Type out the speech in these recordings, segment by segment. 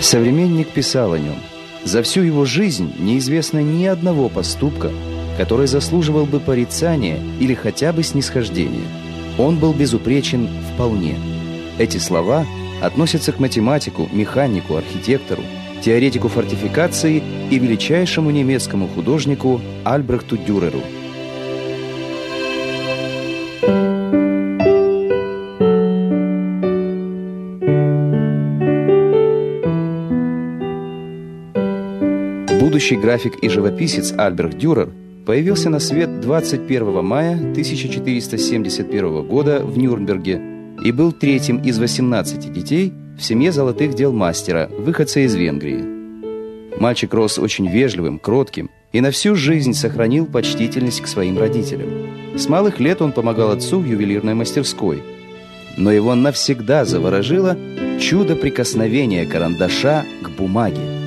Современник писал о нем. За всю его жизнь неизвестно ни одного поступка, который заслуживал бы порицания или хотя бы снисхождения. Он был безупречен вполне. Эти слова относятся к математику, механику, архитектору, теоретику фортификации и величайшему немецкому художнику Альбрехту Дюреру – Будущий график и живописец Альберт Дюрер появился на свет 21 мая 1471 года в Нюрнберге и был третьим из 18 детей в семье золотых дел мастера, выходца из Венгрии. Мальчик рос очень вежливым, кротким и на всю жизнь сохранил почтительность к своим родителям. С малых лет он помогал отцу в ювелирной мастерской. Но его навсегда заворожило чудо прикосновения карандаша к бумаге.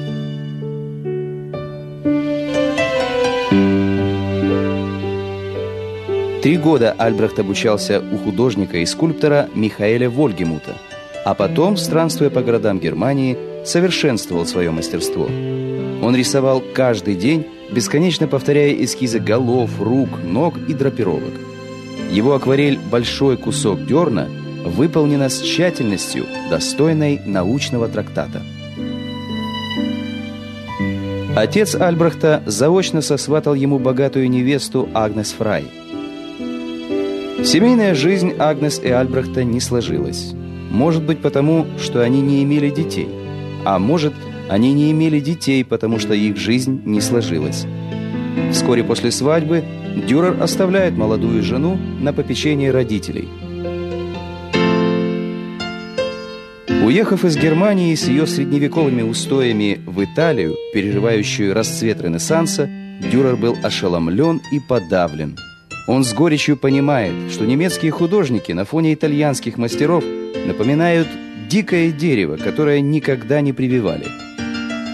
Три года Альбрехт обучался у художника и скульптора Михаэля Вольгемута, а потом, странствуя по городам Германии, совершенствовал свое мастерство. Он рисовал каждый день, бесконечно повторяя эскизы голов, рук, ног и драпировок. Его акварель «Большой кусок дерна» выполнена с тщательностью, достойной научного трактата. Отец Альбрехта заочно сосватал ему богатую невесту Агнес Фрай – Семейная жизнь Агнес и Альбрехта не сложилась. Может быть потому, что они не имели детей. А может, они не имели детей, потому что их жизнь не сложилась. Вскоре после свадьбы Дюрер оставляет молодую жену на попечение родителей. Уехав из Германии с ее средневековыми устоями в Италию, переживающую расцвет Ренессанса, Дюрер был ошеломлен и подавлен – он с горечью понимает, что немецкие художники на фоне итальянских мастеров напоминают дикое дерево, которое никогда не прививали.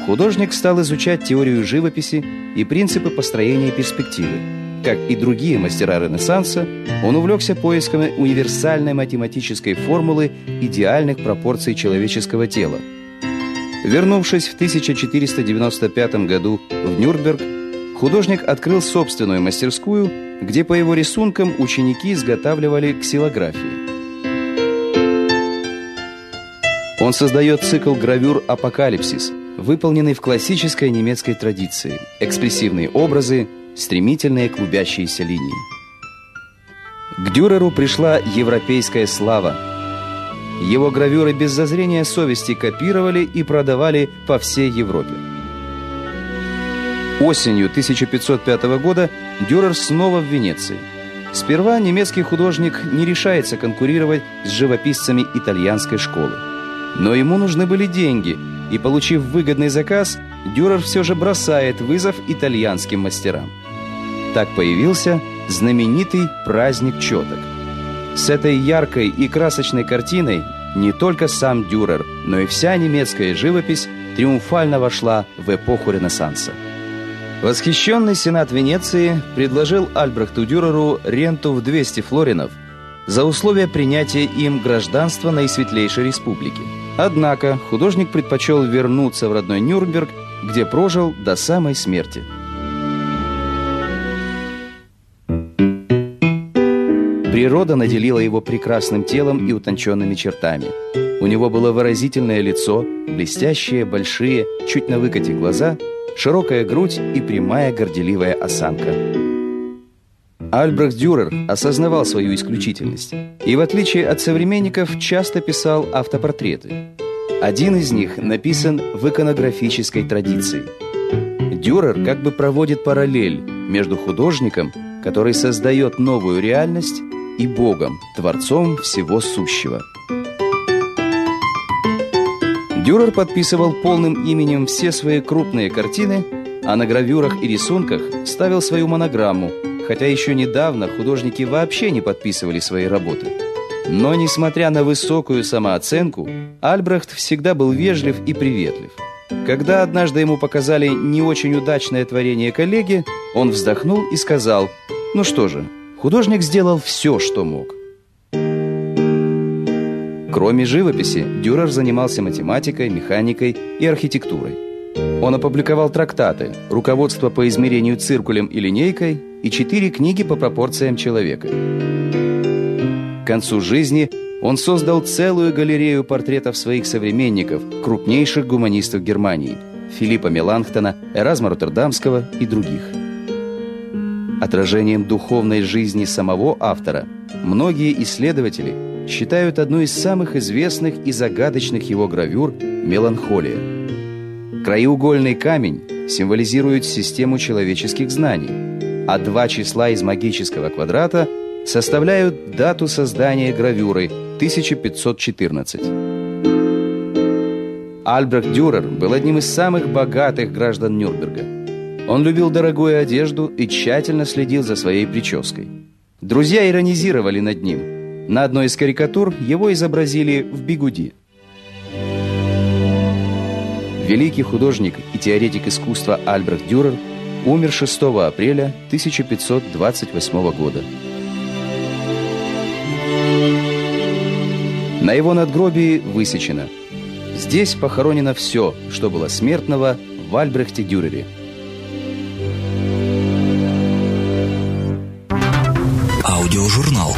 Художник стал изучать теорию живописи и принципы построения перспективы. Как и другие мастера Ренессанса, он увлекся поисками универсальной математической формулы идеальных пропорций человеческого тела. Вернувшись в 1495 году в Нюрнберг, художник открыл собственную мастерскую – где по его рисункам ученики изготавливали ксилографии. Он создает цикл гравюр «Апокалипсис», выполненный в классической немецкой традиции. Экспрессивные образы, стремительные клубящиеся линии. К Дюреру пришла европейская слава. Его гравюры без зазрения совести копировали и продавали по всей Европе. Осенью 1505 года Дюрер снова в Венеции. Сперва немецкий художник не решается конкурировать с живописцами итальянской школы. Но ему нужны были деньги, и, получив выгодный заказ, Дюрер все же бросает вызов итальянским мастерам. Так появился знаменитый праздник четок. С этой яркой и красочной картиной не только сам Дюрер, но и вся немецкая живопись триумфально вошла в эпоху Ренессанса. Восхищенный Сенат Венеции предложил Альбрехту Дюреру ренту в 200 флоринов за условие принятия им гражданства наисветлейшей республики. Однако художник предпочел вернуться в родной Нюрнберг, где прожил до самой смерти. Природа наделила его прекрасным телом и утонченными чертами. У него было выразительное лицо, блестящие, большие, чуть на выкате глаза – широкая грудь и прямая горделивая осанка. Альбрехт Дюрер осознавал свою исключительность и, в отличие от современников, часто писал автопортреты. Один из них написан в иконографической традиции. Дюрер как бы проводит параллель между художником, который создает новую реальность, и Богом, Творцом всего сущего – Дюрер подписывал полным именем все свои крупные картины, а на гравюрах и рисунках ставил свою монограмму, хотя еще недавно художники вообще не подписывали свои работы. Но, несмотря на высокую самооценку, Альбрехт всегда был вежлив и приветлив. Когда однажды ему показали не очень удачное творение коллеги, он вздохнул и сказал, «Ну что же, художник сделал все, что мог». Кроме живописи, Дюрер занимался математикой, механикой и архитектурой. Он опубликовал трактаты, руководство по измерению циркулем и линейкой и четыре книги по пропорциям человека. К концу жизни он создал целую галерею портретов своих современников, крупнейших гуманистов Германии – Филиппа Меланхтона, Эразма Роттердамского и других. Отражением духовной жизни самого автора многие исследователи – считают одну из самых известных и загадочных его гравюр «Меланхолия». Краеугольный камень символизирует систему человеческих знаний, а два числа из магического квадрата составляют дату создания гравюры 1514. Альбрехт Дюрер был одним из самых богатых граждан Нюрнберга. Он любил дорогую одежду и тщательно следил за своей прической. Друзья иронизировали над ним – на одной из карикатур его изобразили в бигуди. Великий художник и теоретик искусства Альбрехт Дюрер умер 6 апреля 1528 года. На его надгробии высечено «Здесь похоронено все, что было смертного в Альбрехте Дюрере». Аудиожурнал